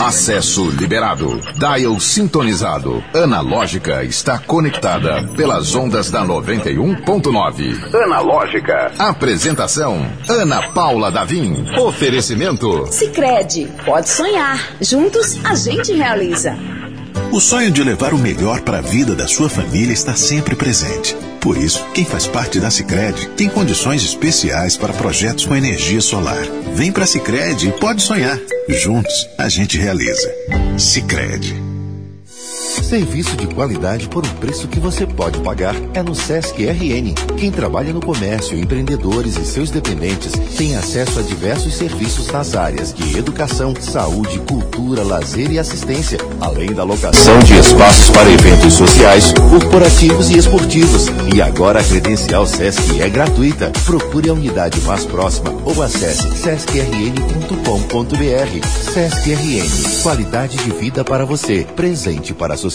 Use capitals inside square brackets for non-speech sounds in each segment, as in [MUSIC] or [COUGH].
Acesso liberado. Dial sintonizado. Analógica está conectada pelas ondas da 91.9. Analógica. Apresentação: Ana Paula Davim. Oferecimento: Sicredi. Pode sonhar. Juntos a gente realiza. O sonho de levar o melhor para a vida da sua família está sempre presente. Por isso, quem faz parte da Sicredi tem condições especiais para projetos com energia solar. Vem para a Sicredi e pode sonhar. Juntos, a gente realiza. Sicredi. Serviço de qualidade por um preço que você pode pagar é no Sesc RN. Quem trabalha no comércio, empreendedores e seus dependentes tem acesso a diversos serviços nas áreas de educação, saúde, cultura, lazer e assistência, além da locação de espaços para eventos sociais, corporativos e esportivos. E agora a credencial Sesc é gratuita. Procure a unidade mais próxima ou acesse sescrn.com.br. Sesc RN, qualidade de vida para você, presente para a sociedade.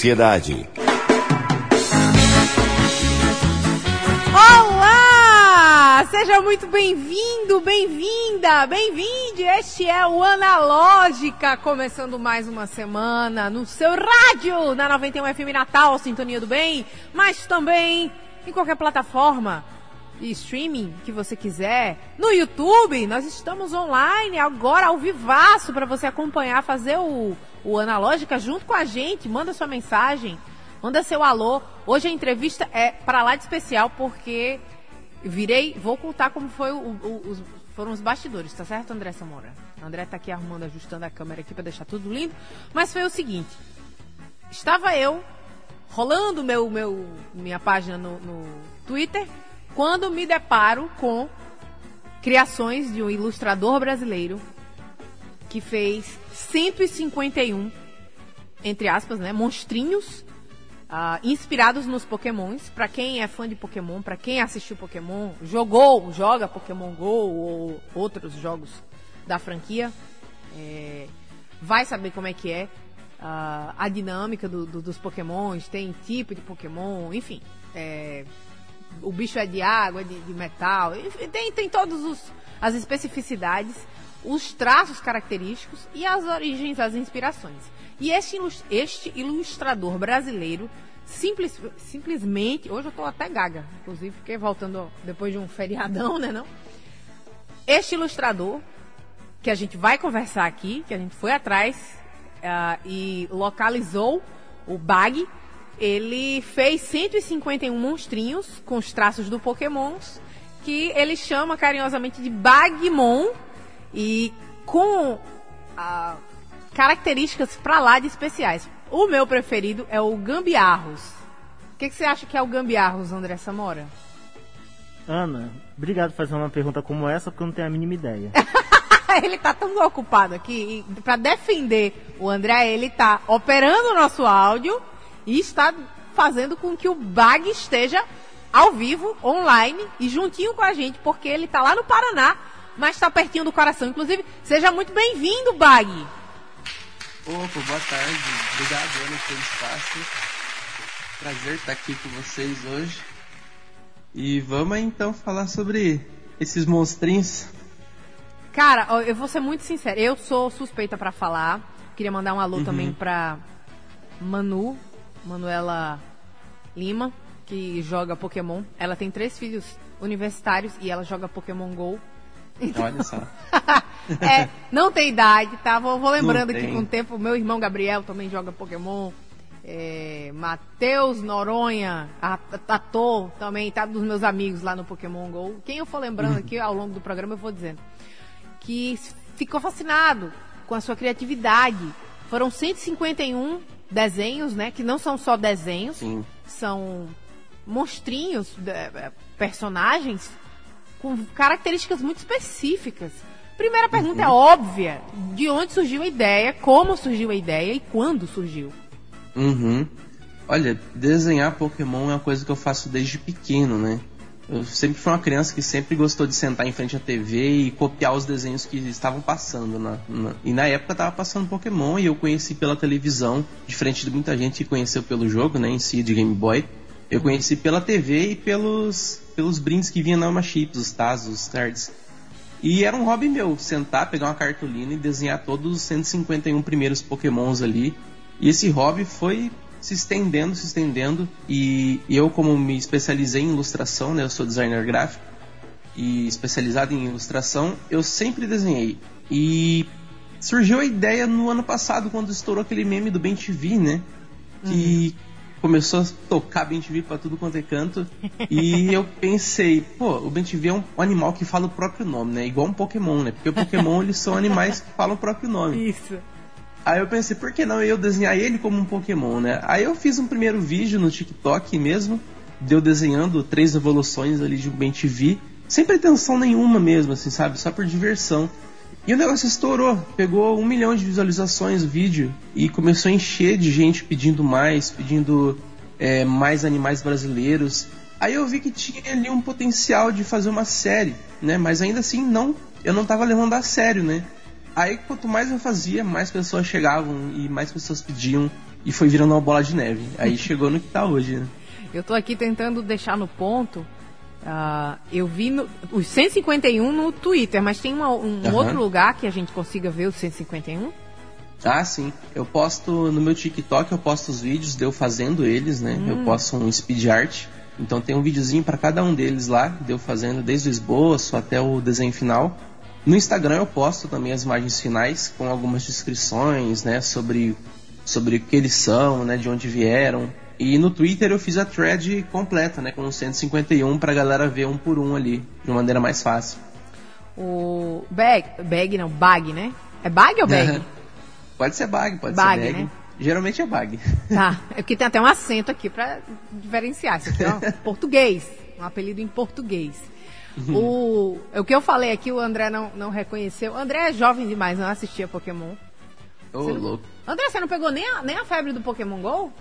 Olá! Seja muito bem-vindo, bem-vinda, bem-vinde. Este é o Analógica, começando mais uma semana no seu rádio, na 91 FM Natal, Sintonia do Bem, mas também em qualquer plataforma streaming que você quiser. No YouTube, nós estamos online agora ao vivaço para você acompanhar, fazer o, o Analógica junto com a gente. Manda sua mensagem, manda seu alô. Hoje a entrevista é para lá de especial porque virei, vou contar como foi o, o, os, foram os bastidores, tá certo, André Samora? André tá aqui arrumando, ajustando a câmera aqui para deixar tudo lindo. Mas foi o seguinte: estava eu rolando meu, meu minha página no, no Twitter quando me deparo com criações de um ilustrador brasileiro que fez 151, entre aspas, né, monstrinhos uh, inspirados nos Pokémons. Para quem é fã de Pokémon, para quem assistiu Pokémon, jogou, joga Pokémon Go ou outros jogos da franquia, é, vai saber como é que é uh, a dinâmica do, do, dos Pokémons, tem tipo de Pokémon, enfim. É, o bicho é de água, de, de metal, enfim, tem, tem todas as especificidades, os traços característicos e as origens, as inspirações. E este, este ilustrador brasileiro simples, simplesmente, hoje eu estou até gaga, inclusive fiquei voltando depois de um feriadão, né não? Este ilustrador, que a gente vai conversar aqui, que a gente foi atrás uh, e localizou o Bag, ele fez 151 monstrinhos com os traços do Pokémon, que ele chama carinhosamente de Bagmon e com ah, características pra lá de especiais. O meu preferido é o Gambiarros. O que, que você acha que é o Gambiarros, André Samora? Ana, obrigado por fazer uma pergunta como essa, porque eu não tenho a mínima ideia. [LAUGHS] ele tá tão ocupado aqui, para defender o André, ele tá operando o nosso áudio e está fazendo com que o Bag esteja ao vivo, online e juntinho com a gente, porque ele está lá no Paraná, mas está pertinho do coração. Inclusive, seja muito bem-vindo, Bag. Opa, boa tarde. Obrigado, Ana, pelo espaço. Prazer estar aqui com vocês hoje. E vamos então falar sobre esses monstrinhos. Cara, eu vou ser muito sincera. Eu sou suspeita para falar. Queria mandar um alô uhum. também pra Manu, Manuela Lima, que joga Pokémon. Ela tem três filhos universitários e ela joga Pokémon GO. Então... Olha só. [LAUGHS] é, não tem idade, tá? Vou, vou lembrando aqui com o tempo. Meu irmão Gabriel também joga Pokémon. É, Matheus Noronha, ator, também tá dos meus amigos lá no Pokémon GO. Quem eu for lembrando aqui ao longo do programa, eu vou dizendo. Que ficou fascinado com a sua criatividade. Foram 151 desenhos, né? Que não são só desenhos, Sim. são monstrinhos, é, personagens com características muito específicas. Primeira pergunta é uhum. é óbvia: de onde surgiu a ideia, como surgiu a ideia e quando surgiu? Uhum. Olha, desenhar Pokémon é uma coisa que eu faço desde pequeno, né? Eu sempre fui uma criança que sempre gostou de sentar em frente à TV e copiar os desenhos que estavam passando. Na, na... e na época estava passando Pokémon e eu conheci pela televisão, diferente de muita gente que conheceu pelo jogo, né, em si, de Game Boy. Eu conheci pela TV e pelos, pelos brindes que vinham na Alma Chips, os Tazos, os cards. E era um hobby meu, sentar, pegar uma cartolina e desenhar todos os 151 primeiros pokémons ali. E esse hobby foi se estendendo, se estendendo. E eu, como me especializei em ilustração, né, eu sou designer gráfico e especializado em ilustração, eu sempre desenhei. E surgiu a ideia no ano passado, quando estourou aquele meme do Ben TV, né? Que uhum. começou a tocar Ben TV pra tudo quanto é canto. e eu pensei, pô, o Ben TV é um, animal que fala o próprio nome, né? Igual um Pokémon, né? Porque o Pokémon eles são animais que falam o próprio nome. Isso. Aí eu pensei, por que não eu desenhar ele como um Pokémon, né? Aí eu fiz um primeiro vídeo no TikTok mesmo, deu desenhando três evoluções ali de um TV, sem pretensão nenhuma mesmo, assim, sabe? Só por diversão. E o negócio estourou, pegou um milhão de visualizações o vídeo e começou a encher de gente pedindo mais, pedindo é, mais animais brasileiros. Aí eu vi que tinha ali um potencial de fazer uma série, né? Mas ainda assim não, eu não tava levando a sério, né? Aí quanto mais eu fazia, mais pessoas chegavam e mais pessoas pediam e foi virando uma bola de neve. Aí [LAUGHS] chegou no que tá hoje, né? Eu tô aqui tentando deixar no ponto. Uh, eu vi no, os 151 no Twitter, mas tem uma, um uhum. outro lugar que a gente consiga ver os 151? Ah, sim. Eu posto no meu TikTok, eu posto os vídeos de eu fazendo eles, né? Hum. Eu posto um speed art. Então tem um videozinho para cada um deles lá, de eu fazendo desde o esboço até o desenho final. No Instagram eu posto também as imagens finais com algumas descrições, né, sobre sobre o que eles são, né, de onde vieram. E no Twitter eu fiz a thread completa, né, com 151 pra galera ver um por um ali, de uma maneira mais fácil. O bag, bag não, bag, né? É bag ou bag? [LAUGHS] pode ser bag, pode bag, ser bag. Né? Geralmente é bag. Tá, [LAUGHS] é porque tem até um acento aqui para diferenciar. Isso aqui é [LAUGHS] português, um apelido em português. O, o que eu falei aqui, o André não, não reconheceu. O André é jovem demais, não assistia Pokémon. Ô, oh, louco. André, você não pegou nem a, nem a febre do Pokémon GO?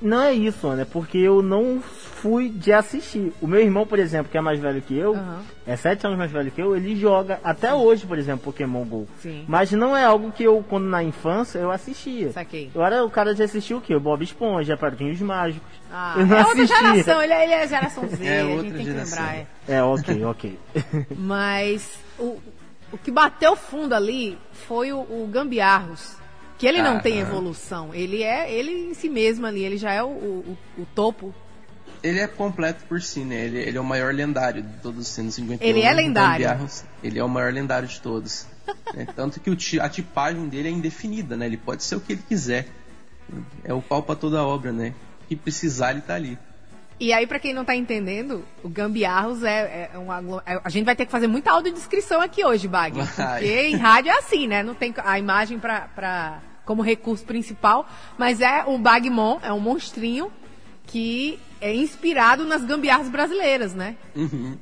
Não é isso, né? Porque eu não fui de assistir. O meu irmão, por exemplo, que é mais velho que eu, uhum. é sete anos mais velho que eu, ele joga até hoje, por exemplo, Pokémon GO. Sim. Mas não é algo que eu, quando na infância, eu assistia. Saquei. Eu era o cara de assistir o quê? O Bob Esponja, Padrinhos Mágicos. Ah, eu não é outra geração, ele é, ele é geração [LAUGHS] Z, é a gente tem geração. que lembrar. É, é ok, ok. [LAUGHS] Mas o, o que bateu fundo ali foi o, o Gambiarros que ele não tem evolução. Ele é ele em si mesmo ali, ele já é o, o, o topo. Ele é completo por si, né? Ele, ele, é o maior lendário de todos os 151. Ele é lendário. Ele é o maior lendário de todos. né? [LAUGHS] Tanto que o, a tipagem dele é indefinida, né? Ele pode ser o que ele quiser. É o pau pra toda a obra, né? Que precisar, ele tá ali. E aí, para quem não tá entendendo, o Gambiarros é, é uma. É, a gente vai ter que fazer muita audiodescrição aqui hoje, Bag. Porque em rádio é assim, né? Não tem a imagem pra, pra, como recurso principal, mas é o Bagmon, é um monstrinho que é inspirado nas gambiarras brasileiras, né? Uhum.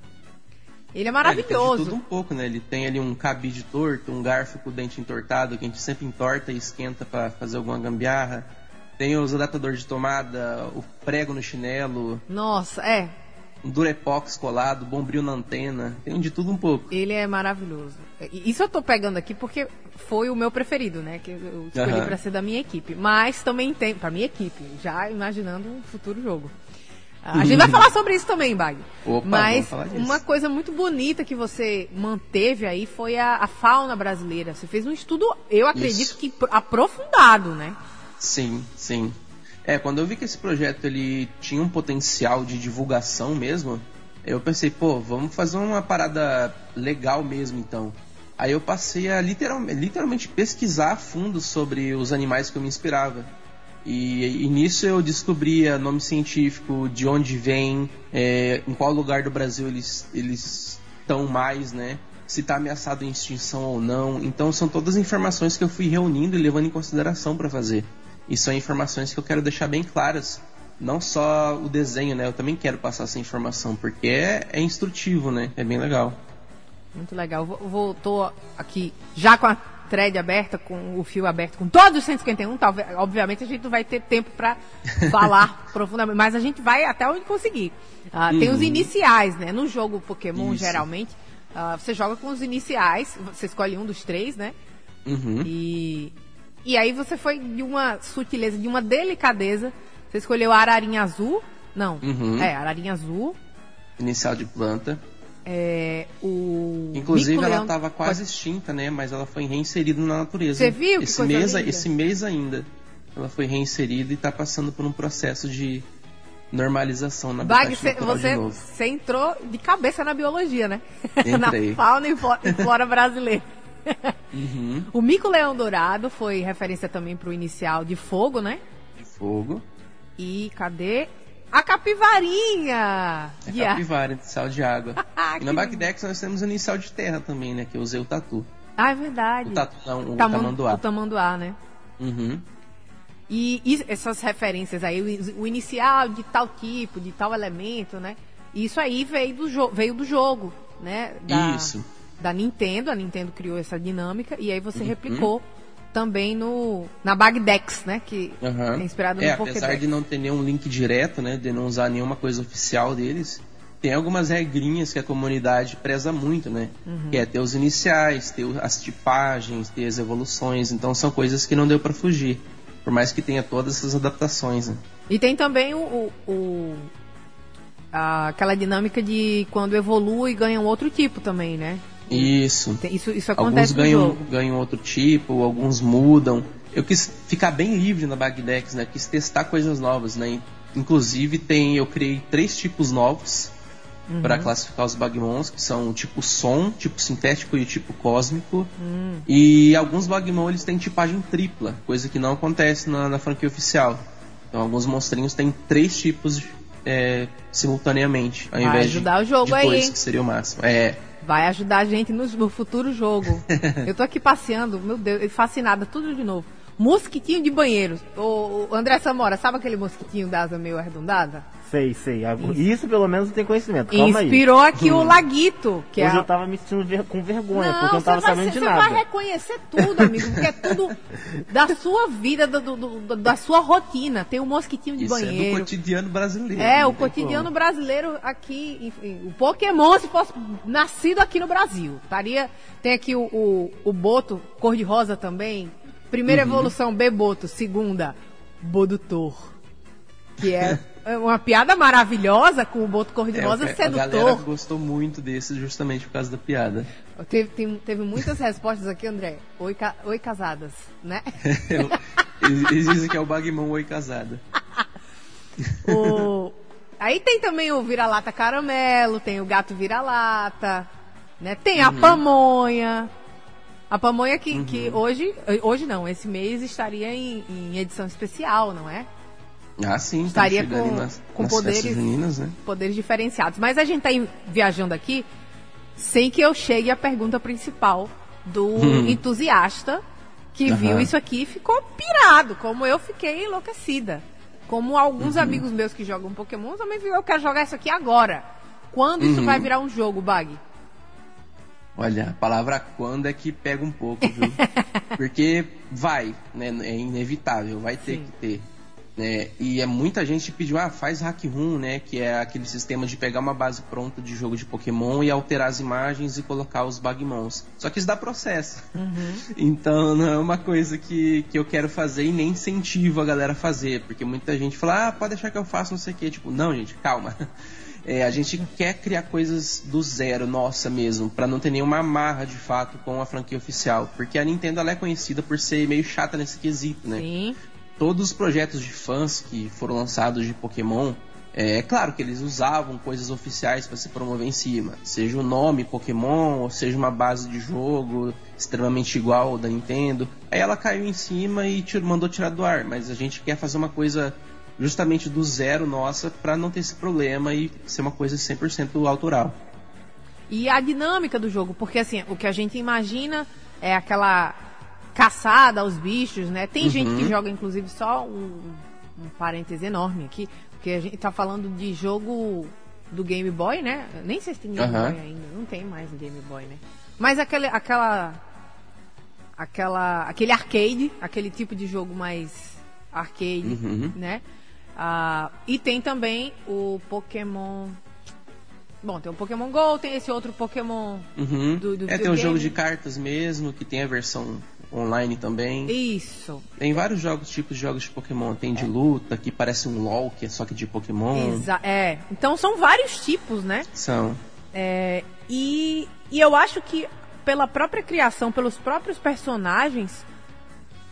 Ele é maravilhoso. É, ele tudo um pouco, né? Ele tem ali um cabide torto, um garfo com o dente entortado, que a gente sempre entorta e esquenta para fazer alguma gambiarra. Tem os adaptadores de tomada, o prego no chinelo. Nossa, é. Um durepox colado, bombril na antena. Tem de tudo um pouco. Ele é maravilhoso. Isso eu tô pegando aqui porque foi o meu preferido, né? Que eu escolhi uhum. para ser da minha equipe. Mas também tem, para minha equipe, já imaginando um futuro jogo. A gente vai [LAUGHS] falar sobre isso também, Bag. Opa, Mas uma coisa muito bonita que você manteve aí foi a, a fauna brasileira. Você fez um estudo, eu acredito isso. que aprofundado, né? Sim, sim. É, quando eu vi que esse projeto ele tinha um potencial de divulgação mesmo, eu pensei, pô, vamos fazer uma parada legal mesmo então. Aí eu passei a literalmente, literalmente pesquisar a fundo sobre os animais que eu me inspirava. E, e nisso eu descobria nome científico, de onde vem, é, em qual lugar do Brasil eles eles estão mais, né? Se está ameaçado em extinção ou não. Então são todas informações que eu fui reunindo e levando em consideração para fazer. E são informações que eu quero deixar bem claras. Não só o desenho, né? Eu também quero passar essa informação, porque é, é instrutivo, né? É bem legal. Muito legal. Voltou aqui já com a thread aberta, com o fio aberto, com todos os 151. Talvez, obviamente a gente não vai ter tempo para [LAUGHS] falar profundamente, mas a gente vai até onde conseguir. Uhum. Tem os uhum. iniciais, né? No jogo Pokémon, Isso. geralmente, uh, você joga com os iniciais, você escolhe um dos três, né? Uhum. E e aí você foi de uma sutileza, de uma delicadeza. Você escolheu a ararinha azul. Não, uhum. é, ararinha azul. Inicial de planta. É, o Inclusive ela estava quase extinta, né? Mas ela foi reinserida na natureza. Você viu? Esse mês, esse mês ainda, ela foi reinserida e está passando por um processo de normalização na Bag, cê, você, você entrou de cabeça na biologia, né? [LAUGHS] Entrei. na fauna e flora, e flora brasileira. Uhum. O mico-leão dourado foi referência também para o inicial de fogo, né? De fogo. E cadê? A capivarinha! A capivara, de sal de água. [LAUGHS] e na Bagdex nós temos o inicial de terra também, né? Que eu usei o tatu. Ah, é verdade. O tatu não, o Taman, tamanduá. O tamanduá, né? Uhum. E, e, essas referências aí, o, o, inicial de tal tipo, de tal elemento, né? Isso aí veio do, veio do jogo, né? Da, Isso. Da Nintendo, a Nintendo criou essa dinâmica e aí você uhum. replicou também no na Bagdex, né? Que uhum. é inspirado é, no Pokédex. Apesar de não ter nenhum link direto, né? De não usar nenhuma coisa oficial deles, tem algumas regrinhas que a comunidade preza muito, né? Uhum. Que é ter os iniciais, ter as tipagens, ter as evoluções. Então são coisas que não deu para fugir. Por mais que tenha todas essas adaptações. Né? E tem também o, o, o a, aquela dinâmica de quando evolui ganha um outro tipo também, né? Isso. Isso, isso acontece alguns ganham, ganham outro tipo, alguns mudam. Eu quis ficar bem livre na Bagdex, né? Quis testar coisas novas, né? Inclusive tem, eu criei três tipos novos uhum. para classificar os Bagmons, que são o tipo som, tipo sintético e o tipo cósmico. Uhum. E alguns Bagmon eles têm tipagem tripla, coisa que não acontece na, na franquia oficial. Então alguns monstrinhos têm três tipos é, simultaneamente, ao Vai invés ajudar de, o jogo de aí, dois, hein? que seria o máximo. É. Vai ajudar a gente no, no futuro jogo. [LAUGHS] Eu tô aqui passeando, meu Deus, fascinada, tudo de novo. Mosquitinho de banheiro. O, André Samora, sabe aquele mosquitinho da asa meio arredondada? Sei, sei. Isso, Isso pelo menos tem conhecimento. Calma Inspirou aí. aqui hum. o Laguito. Que Hoje é... eu tava me sentindo ver, com vergonha, não, porque eu não tava sabendo de nada. Você vai reconhecer tudo, amigo, porque é tudo [LAUGHS] da sua vida, do, do, do, da sua rotina. Tem o um mosquitinho de Isso banheiro. É do cotidiano brasileiro. É, o cotidiano como. brasileiro aqui. Enfim, o Pokémon, se fosse nascido aqui no Brasil. Estaria. Tem aqui o, o, o Boto, cor-de-rosa também. Primeira uhum. evolução, Beboto. Segunda, Bodutor. Que é [LAUGHS] uma piada maravilhosa com o Boto Cor-de-Rosa é, sedutor. A galera gostou muito desse justamente por causa da piada. Teve, tem, teve muitas respostas aqui, André. Oi, ca, oi casadas, né? [LAUGHS] Eles dizem que é o Bagmon Oi Casada. [LAUGHS] o... Aí tem também o vira-lata caramelo, tem o gato vira-lata, né? Tem a uhum. pamonha. A pamonha que, uhum. que hoje, hoje não, esse mês estaria em, em edição especial, não é? Ah, sim. Estaria com, nas, com nas poderes, juninas, né? poderes diferenciados. Mas a gente está viajando aqui sem que eu chegue à pergunta principal do hum. entusiasta que uhum. viu isso aqui e ficou pirado, como eu fiquei enlouquecida. Como alguns uhum. amigos meus que jogam Pokémon também viram, eu quero jogar isso aqui agora. Quando uhum. isso vai virar um jogo, Bag? Olha, a palavra quando é que pega um pouco, viu? [LAUGHS] Porque vai, né? É inevitável, vai ter Sim. que ter. Né? E é muita gente pediu, ah, faz hack room, né? Que é aquele sistema de pegar uma base pronta de jogo de Pokémon e alterar as imagens e colocar os Bagmons. Só que isso dá processo. Uhum. [LAUGHS] Então não é uma coisa que, que eu quero fazer e nem incentivo a galera a fazer. Porque muita gente fala, ah, pode deixar que eu faça não sei o que. Tipo, não, gente, calma. É, a gente quer criar coisas do zero, nossa mesmo, para não ter nenhuma amarra de fato com a franquia oficial. Porque a Nintendo ela é conhecida por ser meio chata nesse quesito, né? Sim todos os projetos de fãs que foram lançados de Pokémon, é, é claro que eles usavam coisas oficiais para se promover em cima, seja o nome Pokémon, ou seja uma base de jogo extremamente igual da Nintendo. Aí ela caiu em cima e mandou tirar do ar, mas a gente quer fazer uma coisa justamente do zero nossa para não ter esse problema e ser uma coisa 100% autoral. E a dinâmica do jogo, porque assim, o que a gente imagina é aquela caçada aos bichos, né? Tem uhum. gente que joga, inclusive, só um, um parêntese enorme aqui, porque a gente tá falando de jogo do Game Boy, né? Nem sei se tem Game uhum. Boy ainda, não tem mais Game Boy, né? Mas aquele, aquela, aquela, aquele arcade, aquele tipo de jogo mais arcade, uhum. né? Ah, e tem também o Pokémon. Bom, tem o Pokémon Go, tem esse outro Pokémon uhum. do, do É, tem o jogo de cartas mesmo, que tem a versão online também. Isso. Tem vários jogos, tipos de jogos de Pokémon. Tem de luta, que parece um LOL, que é só que de Pokémon. Exa é. Então são vários tipos, né? São. É, E, e eu acho que pela própria criação, pelos próprios personagens,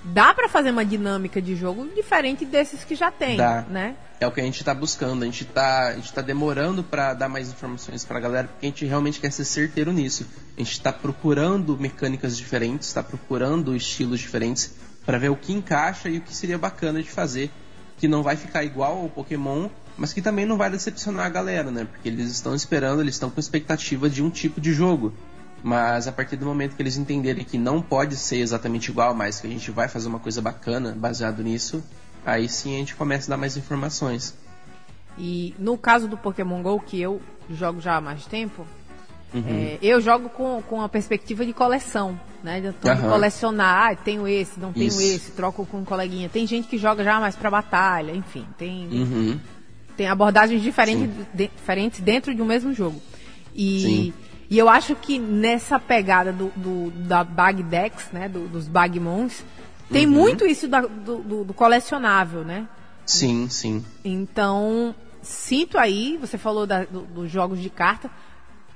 dá para fazer uma dinâmica de jogo diferente desses que já tem, dá. né? É o que a gente está buscando. A gente está a gente tá demorando para dar mais informações para a galera, porque a gente realmente quer ser certeiro nisso. A gente está procurando mecânicas diferentes, está procurando estilos diferentes para ver o que encaixa e o que seria bacana de fazer, que não vai ficar igual ao Pokémon, mas que também não vai decepcionar a galera, né? Porque eles estão esperando, eles estão com expectativa de um tipo de jogo. Mas a partir do momento que eles entenderem que não pode ser exatamente igual, mas que a gente vai fazer uma coisa bacana baseado nisso, aí sim a gente começa a dar mais informações. E no caso do Pokémon GO, que eu jogo já há mais tempo, uhum. é, eu jogo com, com a perspectiva de coleção, né? De, uhum. colecionar, ah, tenho esse, não tenho Isso. esse, troco com um coleguinha. Tem gente que joga já mais pra batalha, enfim, tem, uhum. tem abordagens diferentes, de, diferentes dentro de um mesmo jogo. E Sim. E eu acho que nessa pegada do, do da Bagdex, né, do, dos Bagmons, tem uhum. muito isso da, do, do, colecionável, né? Sim, sim. Então, sinto aí, você falou da, do, dos jogos de carta,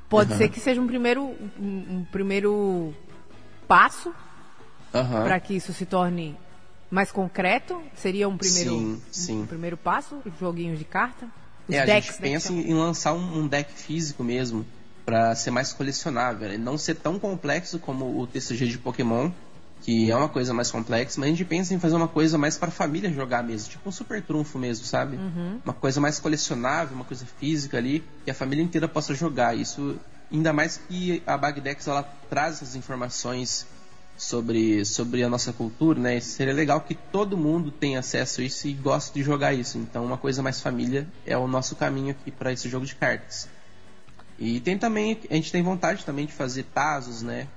pode uhum. ser que seja um primeiro, um, um primeiro passo uhum. para que isso se torne mais concreto. Seria um primeiro, sim, sim. Um, primeiro passo, joguinhos de carta. Os é, decks, a gente né, pensa em lançar um, um deck físico mesmo para ser mais colecionável, e não ser tão complexo como o TCG de Pokémon, que é uma coisa mais complexa, mas a gente pensa em fazer uma coisa mais para a família jogar mesmo, tipo um super trunfo mesmo, sabe? Uhum. Uma coisa mais colecionável, uma coisa física ali, que a família inteira possa jogar. Isso, ainda mais que a Bagdex ela traz essas informações sobre, sobre a nossa cultura, né? Seria legal que todo mundo tenha acesso a isso e goste de jogar isso. Então, uma coisa mais família é o nosso caminho aqui para esse jogo de cartas. E tem também, a gente tem vontade também de fazer Tazos, né?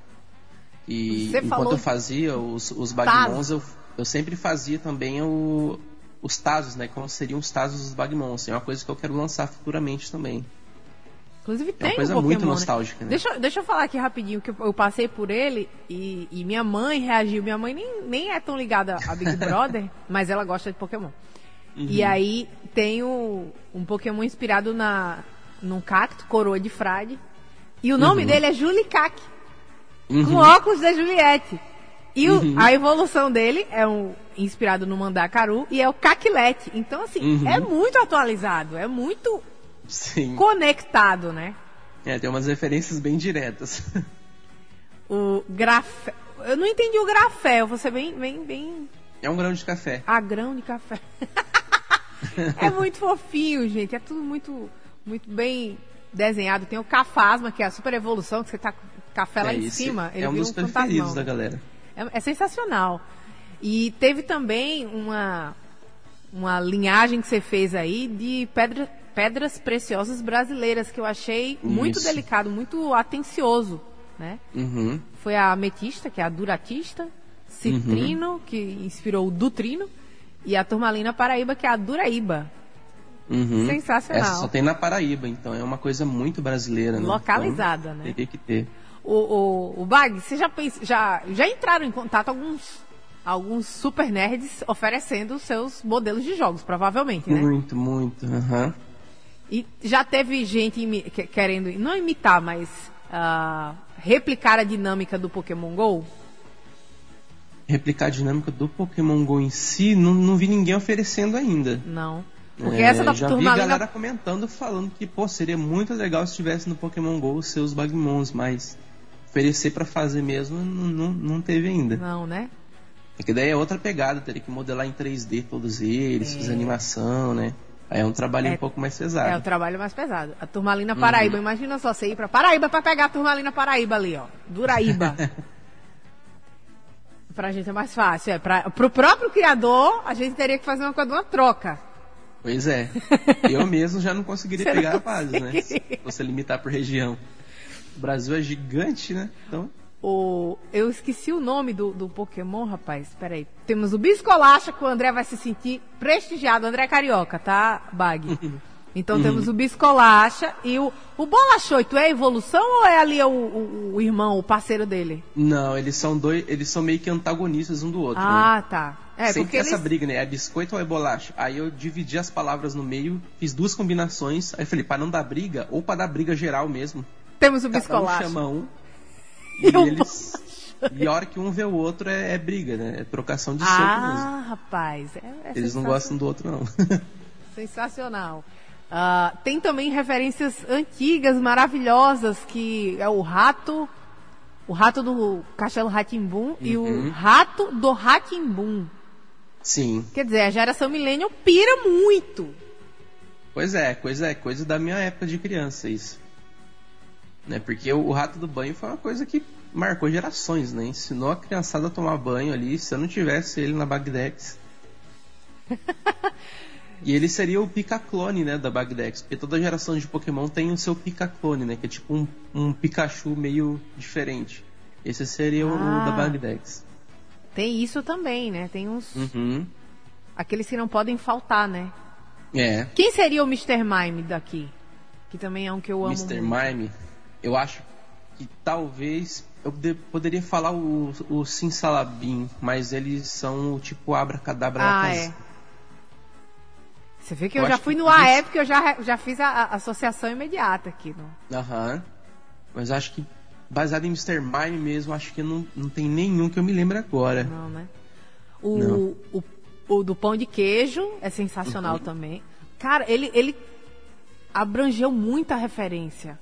E Você enquanto eu fazia os, os Bagmons, eu, eu sempre fazia também o, os Tazos, né? Como seriam os Tazos dos Bagmons. É uma coisa que eu quero lançar futuramente também. Inclusive tem é uma coisa um muito né? nostálgica, né? Deixa, deixa eu falar aqui rapidinho que eu, passei por ele e, e, minha mãe reagiu. Minha mãe nem, nem é tão ligada a Big [LAUGHS] Brother, mas ela gosta de Pokémon. Uhum. E aí tem o, um Pokémon inspirado na, num cacto, coroa de frade. E o nome uhum. dele é Julicac. Uhum. Com óculos da Juliette. E o, uhum. a evolução dele é um, inspirado no Mandacaru e é o Caquilete. Então, assim, uhum. é muito atualizado, é muito Sim. conectado, né? É, tem umas referências bem diretas. O grafé. Eu não entendi o grafé, eu vou ser bem, bem, bem. É um grão de café. Ah, grão de café. [LAUGHS] é muito fofinho, gente. É tudo muito muito bem desenhado. Tem o Cafasma, que é a super evolução, que você tá com café lá é, em cima. Ele é um dos um preferidos da galera. É, é, sensacional. E teve também uma, uma linhagem que você fez aí de pedra, pedras preciosas brasileiras, que eu achei muito Isso. delicado, muito atencioso. Né? Uhum. Foi a ametista, que é a duratista, citrino, uhum. que inspirou o dutrino, e a turmalina paraíba, que é a duraíba. Uhum. Sensacional. Essa só tem na Paraíba, então é uma coisa muito brasileira, né? Localizada, então, né? Teria que ter. O, o, o Bag, você já, já, já entraram em contato alguns, alguns super nerds oferecendo seus modelos de jogos, provavelmente, né? Muito, muito. Uhum. E já teve gente querendo, não imitar, mas uh, replicar a dinâmica do Pokémon GO? Replicar a dinâmica do Pokémon GO em si, não, não vi ninguém oferecendo ainda. Não. Porque é, essa da já turma vi galera comentando, falando que, pô, seria muito legal se tivesse no Pokémon GO os seus Bagmons, mas oferecer para fazer mesmo não, não, teve ainda. Não, né? É que daí é outra pegada, teria que modelar em 3D todos eles, é. fazer animação, né? Aí é um trabalho é, um pouco mais pesado. É, o um trabalho mais pesado. A Turmalina Paraíba, uhum. imagina só você ir pra Paraíba pra pegar a Turmalina Paraíba ali, ó. Duraíba. [LAUGHS] pra gente é mais fácil. É, pra, pro próprio criador, a gente teria que fazer uma coisa, uma troca. Pois é. [LAUGHS] Eu mesmo já não conseguiria Você pegar a base, né? Se você limitar por região. O Brasil é gigante, né? Então. O... Eu esqueci o nome do, do Pokémon, rapaz. Peraí. Temos o Biscolacha, que o André vai se sentir prestigiado. O André é Carioca, tá, Bag? [LAUGHS] Então uhum. temos o Biscolacha e o, o Bolachoito é a evolução ou é ali o, o, o, irmão, o parceiro dele? Não, eles são dois, eles são meio que antagonistas um do outro. Ah, né? tá. É, Sempre essa eles... briga, né? É biscoito ou é bolacha? Aí eu dividi as palavras no meio, fiz duas combinações, aí falei, para não dar briga, ou para dar briga geral mesmo, Temos o biscolacho. Um chama [LAUGHS] um e, e eles... E a hora que um vê o outro é, é briga, né? É trocação de ah, soco mesmo. Ah, rapaz. É, é Eles não gostam do outro, não. [LAUGHS] sensacional. Uh, tem também referências antigas, maravilhosas, que é o rato, o rato do Castelo Ratimbum uhum. e o uhum. rato do Ratimbum. Sim. Quer dizer, a geração millennial pira muito. Pois é, coisa é, coisa da minha época de criança isso. Né? Porque o, o rato do banho foi uma coisa que marcou gerações, né? Ensinou a criançada a tomar banho ali. Se eu não tivesse ele na Bagdex. [LAUGHS] e ele seria o Pica-clone, né, da Bagdex. Porque toda geração de Pokémon tem o seu Pica-clone, né? Que é tipo um, um Pikachu meio diferente. Esse seria ah, o da Bagdex. Tem isso também, né? Tem uns. Uhum. Aqueles que não podem faltar, né? É. Quem seria o Mr. Mime daqui? Que também é um que eu amo. Mr. Muito. Mime, eu acho que talvez eu de, poderia falar o, o Simsalabim, mas eles são o tipo abracadabra ah, é. Você vê que eu, eu já fui no AE porque eu já, já fiz a, a, associação imediata aqui. Aham. Uhum. Mas acho que baseado em Mr. Mime mesmo, acho que não, não tem nenhum que eu me lembre agora. Não, né? O, não. o, o do pão de queijo é sensacional uhum. também. Cara, ele, ele abrangeu muita referência.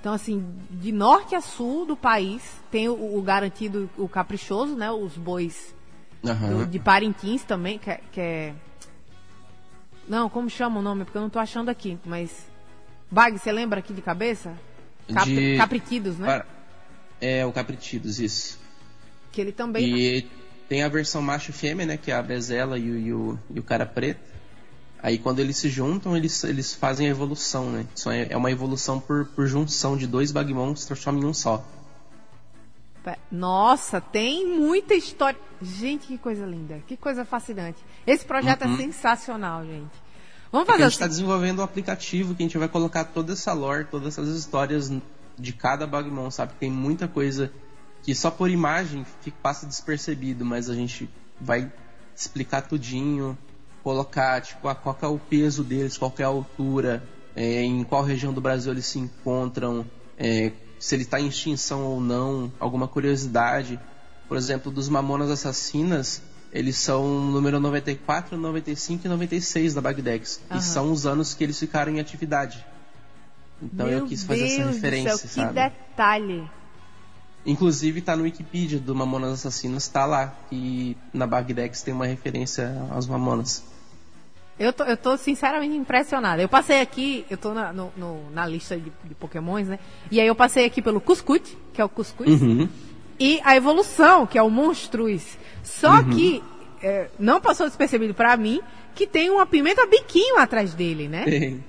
Então, assim, de norte a sul do país, tem o, o garantido, o caprichoso, né? Os bois uhum. do, de Parintins também, que é, que é, Não, como chama o nome? Porque eu não tô achando aqui, mas... Bag, você lembra aqui de cabeça? Cap... De... Capritidos, né? É, o Capritidos, isso. Que ele também... E tem a versão macho e fêmea, né? Que é a Bezela e o, e o, e o cara preto. Aí quando eles se juntam, eles, eles fazem a evolução, né? Isso é, é uma evolução por, por junção de dois Bagmon que se transformam em um só. Nossa, tem muita história. Gente, que coisa linda, que coisa fascinante. Esse projeto é uhum. é sensacional, gente. Vamos fazer é a gente está assim. desenvolvendo um aplicativo que a gente vai colocar toda essa lore, todas essas histórias de cada Bagmon, sabe? Tem muita coisa que só por imagem fica, passa despercebido, mas a gente vai explicar tudinho, colocar tipo a, qual é o peso deles, qual é a altura, é, em qual região do Brasil eles se encontram, é, se ele está em extinção ou não, alguma curiosidade. Por exemplo, dos Mamonas Assassinas, eles são número 94, 95 e 96 da Bagdex. Uhum. E são os anos que eles ficaram em atividade. Então Meu eu quis fazer Deus essa referência, céu, sabe? Que detalhe! Inclusive tá no Wikipedia do Mamonas Assassinas, tá lá. E na Bagdex tem uma referência aos Mamonas. Eu tô, eu tô sinceramente impressionada. Eu passei aqui, eu tô na, no, no, na lista de, de pokémons, né? E aí eu passei aqui pelo Cuscut, que é o Cuscuz, uhum. e a Evolução, que é o Monstruz. Só uhum. que é, não passou despercebido para mim que tem uma pimenta biquinho atrás dele, né? Tem.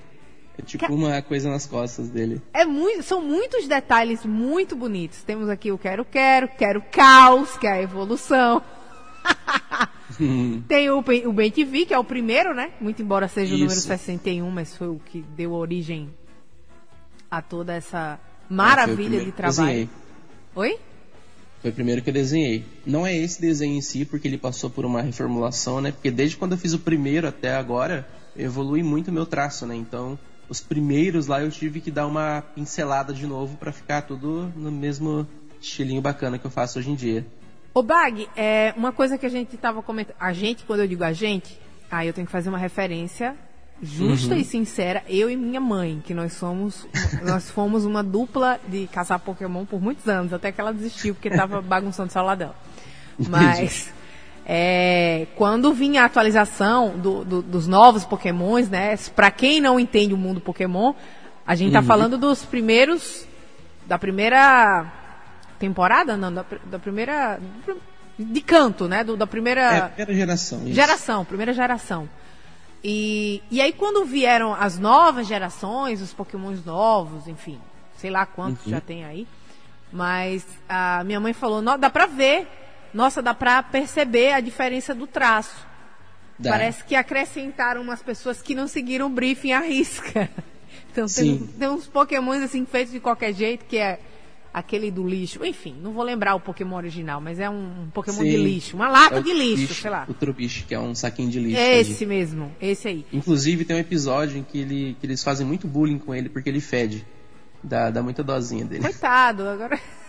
É tipo uma coisa nas costas dele. É muito, são muitos detalhes muito bonitos. Temos aqui o Quero Quero, Quero Caos, que é a evolução. [LAUGHS] Tem o, o Ben TV, que é o primeiro, né? Muito embora seja o número 61, mas foi o que deu origem a toda essa maravilha de trabalho. Oi? Foi o primeiro que eu desenhei. Não é esse desenho em si, porque ele passou por uma reformulação, né? Porque desde quando eu fiz o primeiro até agora, evolui muito o meu traço, né? Então, os primeiros lá eu tive que dar uma pincelada de novo para ficar tudo no mesmo estilinho bacana que eu faço hoje em dia. Ô Bag, é, uma coisa que a gente estava comentando. A gente, quando eu digo a gente, aí eu tenho que fazer uma referência justa uhum. e sincera, eu e minha mãe, que nós somos, nós fomos uma dupla de caçar Pokémon por muitos anos, até que ela desistiu porque estava bagunçando o celular dela. Mas é, quando vinha a atualização do, do, dos novos Pokémons, né? Para quem não entende o mundo Pokémon, a gente está uhum. falando dos primeiros da primeira temporada, não, da, da primeira. De canto, né? Do, da primeira. É, primeira geração. Isso. Geração, primeira geração. E, e aí quando vieram as novas gerações, os pokémons novos, enfim, sei lá quantos uhum. já tem aí. Mas a minha mãe falou, dá pra ver. Nossa, dá pra perceber a diferença do traço. Dá. Parece que acrescentaram umas pessoas que não seguiram o briefing à risca. [LAUGHS] Então tem, tem, uns pokémons assim feitos de qualquer jeito que é aquele do lixo. Enfim, não vou lembrar o Pokémon original, mas é um Pokémon Sim. de lixo. Uma lata é de lixo, sei lá. O Trubicho, que é um saquinho de lixo. É esse mesmo, esse aí. Inclusive tem um episódio em que, ele, que eles fazem muito bullying com ele porque ele fede. Dá, dá muita dosinha dele. Coitado, agora. [LAUGHS]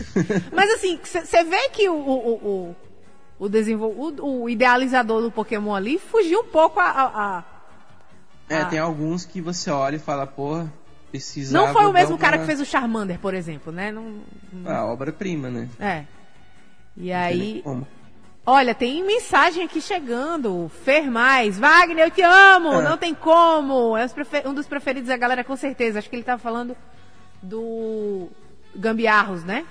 [LAUGHS] Mas assim, você vê que o, o, o, o, desenvol... o, o idealizador do Pokémon ali fugiu um pouco a. a, a... É, tem alguns que você olha e fala, porra, precisa. Não foi o mesmo uma... cara que fez o Charmander, por exemplo, né? Não, não... Ah, obra-prima, né? É. E não aí. Olha, tem mensagem aqui chegando. Fer mais. Wagner, eu te amo. É. Não tem como. É um dos preferidos da galera, com certeza. Acho que ele tava falando do Gambiarros, né?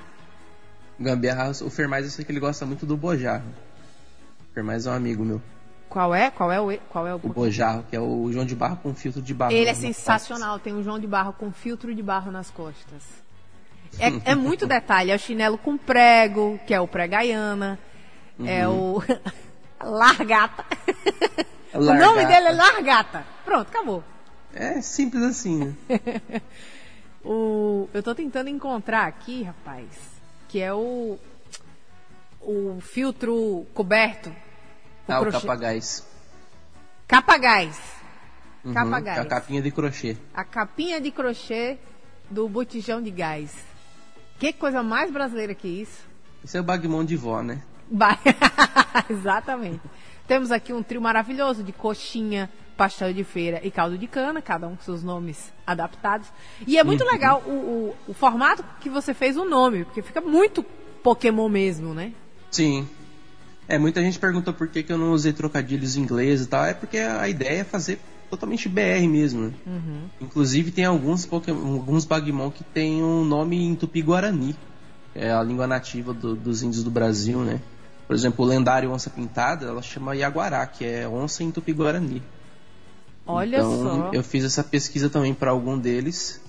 Gambiarros. O Fer mais, eu sei que ele gosta muito do Bojarro. O Fer mais é um amigo meu. Qual é? Qual é o qual é o, o Bojarro, que é o João de Barro com filtro de barro. Ele é sensacional. Tem um João de Barro com filtro de barro nas costas. É, é muito [LAUGHS] detalhe. É o chinelo com prego, que é o pregaiana. Uhum. [LAUGHS] É o Largata. Largata. O nome dele é Largata. Pronto, acabou. É simples assim, né? [LAUGHS] o, eu tô tentando encontrar aqui, rapaz, que é o o filtro coberto. O ah, crochê. o capagás. Capagás. Uhum, capagás. A capinha de crochê. A capinha de crochê do botijão de gás. Que coisa mais brasileira que isso? Isso é o bagmão de vó, né? [LAUGHS] Exatamente. Temos aqui um trio maravilhoso de coxinha, pastel de feira e caldo de cana, cada um com seus nomes adaptados. E é muito uhum. legal o, o, o, formato que você fez o nome, porque fica muito Pokémon mesmo, né? Sim. É, muita gente perguntou por que, que eu não usei trocadilhos em inglês e tal. É porque a ideia é fazer totalmente BR mesmo, né? Uhum. Inclusive tem alguns Pokémon, alguns Bagmon que tem um nome em Tupi-Guarani. É a língua nativa do, dos índios do Brasil, né? Por exemplo, o lendário onça pintada, ela chama Yaguará, que é onça em tupi-guarani. Olha então, só. Eu fiz essa pesquisa também para algum deles.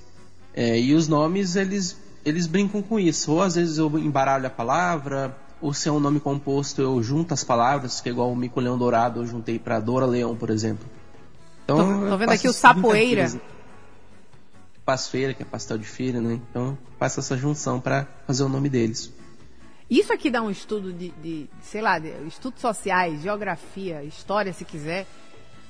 É, e os nomes, eles, eles brincam com isso. Ou às vezes eu embaralho a palavra, ou se é um nome composto, eu junto as palavras, que é igual o Mico Leão Dourado, eu juntei para Dora Leão, por exemplo. Então, tô, tô vendo aqui o Sapoeira. Pasfeira, que é pastel de feira, né? Então, faço essa junção para fazer o nome deles. Isso aqui dá um estudo de, de sei lá, de, estudos sociais, geografia, história, se quiser,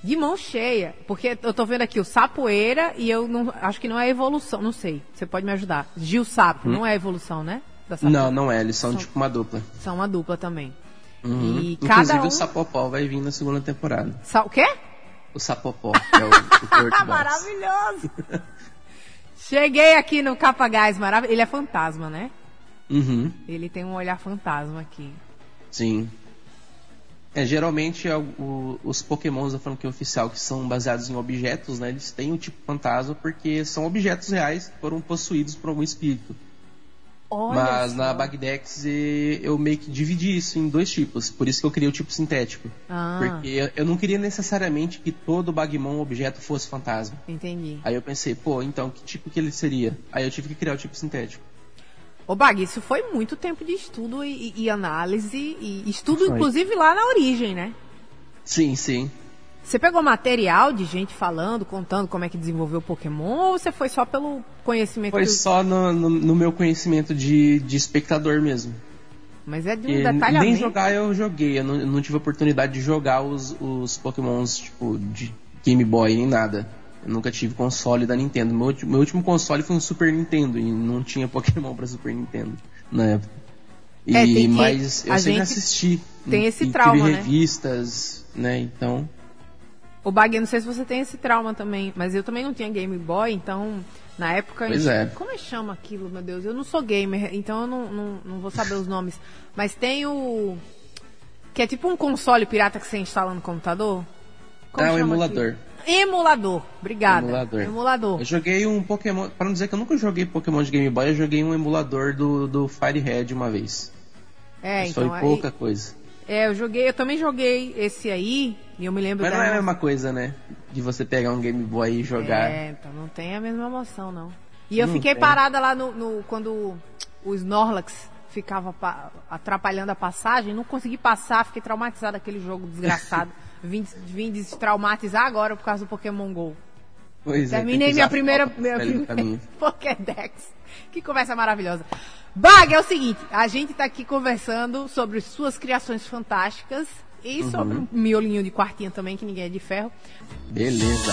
de mão cheia. Porque eu tô vendo aqui o sapoeira e eu não, acho que não é evolução, não sei. Você pode me ajudar. Gil Sapo, hum. não é evolução, né? não, não é. Eles são, são, tipo uma dupla. São uma dupla também. Uhum. E Inclusive cada um... o Sapopó vai vir na segunda temporada. Sa o quê? O Sapopó, é o, o [LAUGHS] Maravilhoso! [LAUGHS] Cheguei aqui no Capagás, maravilhoso. Ele é fantasma, né? Uhum. Ele tem um olhar fantasma aqui. Sim. É, geralmente é o, os pokémons da franquia oficial que são baseados em objetos, né? Eles têm o tipo fantasma porque são objetos reais que foram possuídos por algum espírito. Olha Mas só. na Bagdex eu meio que dividi isso em dois tipos. Por isso que eu criei o tipo sintético. Ah. Porque eu não queria necessariamente que todo Bagmon objeto fosse fantasma. Entendi. Aí eu pensei, pô, então que tipo que ele seria? Aí eu tive que criar o tipo sintético. Ô Bag, isso foi muito tempo de estudo e, e análise, e estudo foi. inclusive lá na origem, né? Sim, sim. Você pegou material de gente falando, contando como é que desenvolveu o Pokémon, ou você foi só pelo conhecimento? Foi só no, no, no, meu conhecimento de, de espectador mesmo. Mas é de um detalhamento. Nem jogar eu joguei, eu não, eu não tive oportunidade de jogar os, os Pokémons, tipo, de Game Boy nem nada. Eu nunca tive console da Nintendo. Meu, meu último console foi um Super Nintendo e não tinha [LAUGHS] Pokémon para Super Nintendo na época. E, é, que, mas eu sempre assisti. Tem esse trauma, né? revistas, né? Então. O Bag, não sei se você tem esse trauma também, mas eu também não tinha Game Boy, então na época. Pois é. Como é chama aquilo, meu Deus? Eu não sou gamer, então eu não, não, não vou saber os nomes. Mas tem o. Que é tipo um console pirata que você instala no computador. Como é um emulador. Aquilo? Emulador. Obrigada. Emulador. emulador. Eu joguei um Pokémon. Para não dizer que eu nunca joguei Pokémon de Game Boy, eu joguei um emulador do, do Firehead uma vez. É, Mas então. Foi pouca aí, coisa. É, eu joguei, eu também joguei esse aí, e eu me lembro Mas não é a mesma coisa, né? De você pegar um Game Boy e jogar. É, então não tem a mesma emoção, não. E eu fiquei parada lá no, no, quando o Snorlax ficava atrapalhando a passagem, não consegui passar, fiquei traumatizado aquele jogo desgraçado. [LAUGHS] vim, vim destraumatizar agora por causa do Pokémon GO. Pois é, Terminei é, minha primeira, minha primeira [LAUGHS] Pokédex. Que conversa maravilhosa. Bag, é o seguinte, a gente está aqui conversando sobre suas criações fantásticas e uhum. sobre um miolinho de quartinha também, que ninguém é de ferro. Beleza.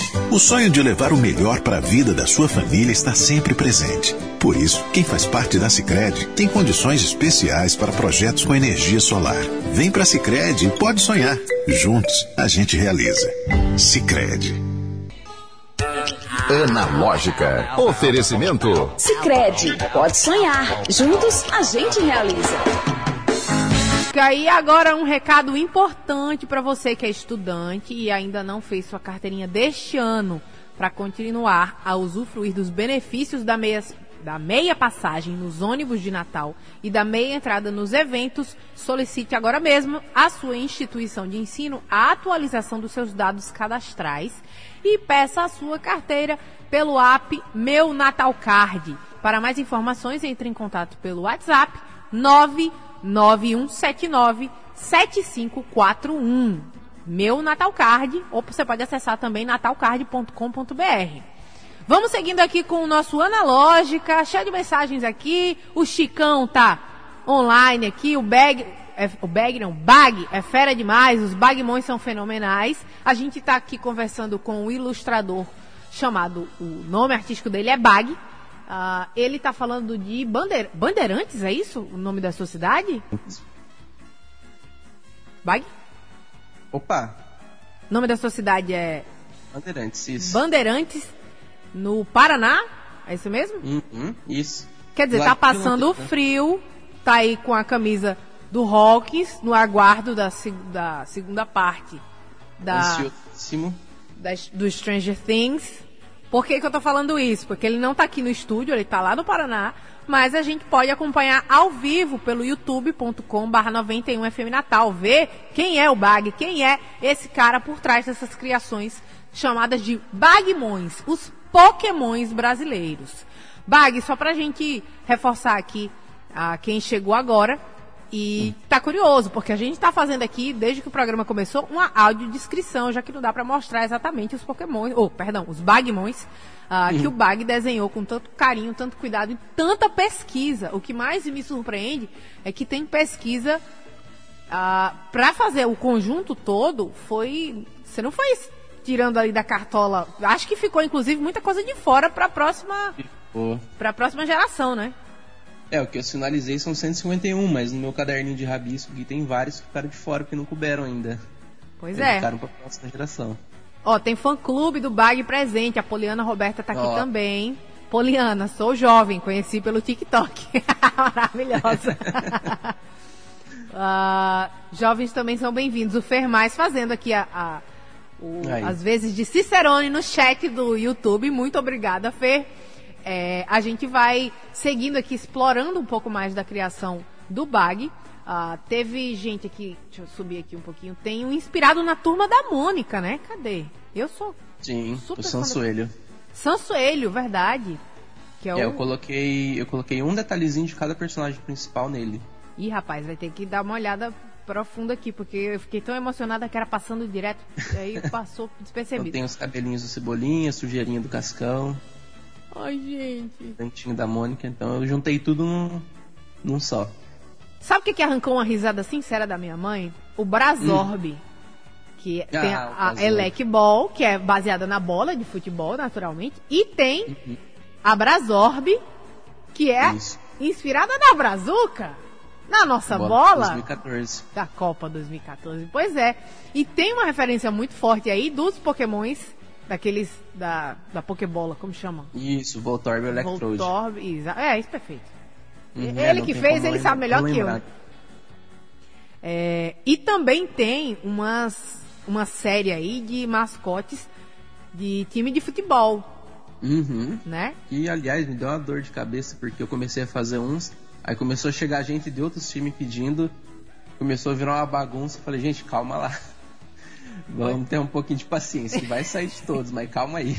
O sonho de levar o melhor para a vida da sua família está sempre presente. Por isso, quem faz parte da Sicredi tem condições especiais para projetos com energia solar. Vem para a Sicredi e pode sonhar. Juntos a gente realiza. Sicredi. Analógica. Oferecimento. Sicredi, pode sonhar. Juntos a gente realiza. E agora um recado importante para você que é estudante e ainda não fez sua carteirinha deste ano para continuar a usufruir dos benefícios da meia, da meia passagem nos ônibus de Natal e da meia entrada nos eventos, solicite agora mesmo à sua instituição de ensino a atualização dos seus dados cadastrais e peça a sua carteira pelo app Meu Natal Card. Para mais informações, entre em contato pelo WhatsApp 9 9179 7541. Meu Natal Card, ou você pode acessar também natalcard.com.br. Vamos seguindo aqui com o nosso Analógica, cheio de mensagens aqui. O Chicão tá online aqui, o Bag, é, o Bag não, Bag é fera demais, os Bagmões são fenomenais. A gente está aqui conversando com um ilustrador chamado, o nome artístico dele é Bag, Uh, ele está falando de Bander... Bandeirantes, é isso o nome da sua cidade? Bag? Opa! O nome da sua cidade é. Bandeirantes, isso. Bandeirantes, no Paraná? É isso mesmo? Uhum, isso. Quer dizer, Lá tá passando frio, tá aí com a camisa do Hawkins no aguardo da, da segunda parte da, da, do Stranger Things. Por que, que eu tô falando isso? Porque ele não tá aqui no estúdio, ele tá lá no Paraná, mas a gente pode acompanhar ao vivo pelo youtube.com barra 91FM Natal, ver quem é o Bag, quem é esse cara por trás dessas criações chamadas de Bagmões, os Pokémons brasileiros. Bag, só pra gente reforçar aqui a quem chegou agora, e tá curioso, porque a gente tá fazendo aqui, desde que o programa começou, uma audiodescrição, já que não dá para mostrar exatamente os Pokémon, ou, perdão, os Bagmons, uh, que o Bag desenhou com tanto carinho, tanto cuidado e tanta pesquisa. O que mais me surpreende é que tem pesquisa uh, ah, para fazer o conjunto todo, foi. Você não foi tirando ali da cartola. Acho que ficou, inclusive, muita coisa de fora para a próxima. Para a próxima geração, né? É, o que eu sinalizei são 151, mas no meu caderninho de rabisco aqui tem vários que ficaram de fora que não couberam ainda. Pois Eles é. Ficaram pra próxima geração. Ó, tem fã clube do Bag presente. A Poliana Roberta tá aqui Ó. também. Poliana, sou jovem, conheci pelo TikTok. [LAUGHS] Maravilhosa. uh, [LAUGHS] jovens também são bem-vindos. O Fer Mais fazendo aqui a, a o, as vezes de Cicerone no chat do YouTube. Muito obrigada, Fer. É, a gente vai seguindo aqui, explorando um pouco mais da criação do Bag. Uh, teve gente aqui, deixa eu subir aqui um pouquinho, tem um inspirado na turma da Mônica, né? Cadê? Eu sou. Sim, super o Sansuelho. Sansuelho, verdade. Que é, é o... eu coloquei. Eu coloquei um detalhezinho de cada personagem principal nele. Ih, rapaz, vai ter que dar uma olhada profunda aqui, porque eu fiquei tão emocionada que era passando direto, aí passou despercebido. [LAUGHS] Tem os cabelinhos do Cebolinha, sujeirinha do Cascão. Ai, gente. Dentinho da Mônica, então eu juntei tudo num, num só. Sabe o que, que arrancou uma risada sincera da minha mãe? O Brazorb. Hum. Que ah, tem a, a Elec Ball, que é baseada na bola de futebol, naturalmente. E tem uhum. a Brazorb, que é Isso. inspirada na Brazuca. Na nossa bola, bola 2014. da Copa 2014. Pois é. E tem uma referência muito forte aí dos Pokémons daqueles da, da Pokébola, como chama? Isso, Voltorb e Electrode. Voltorb, é, isso perfeito. Uhum, ele é, que fez, ele sabe melhor que eu. É, e também tem umas, uma série aí de mascotes de time de futebol. Uhum. Né? E aliás, me deu uma dor de cabeça porque eu comecei a fazer uns, aí começou a chegar gente de outros times pedindo, começou a virar uma bagunça. Falei, gente, calma lá. Vamos ter um pouquinho de paciência, que vai sair de todos, mas calma aí.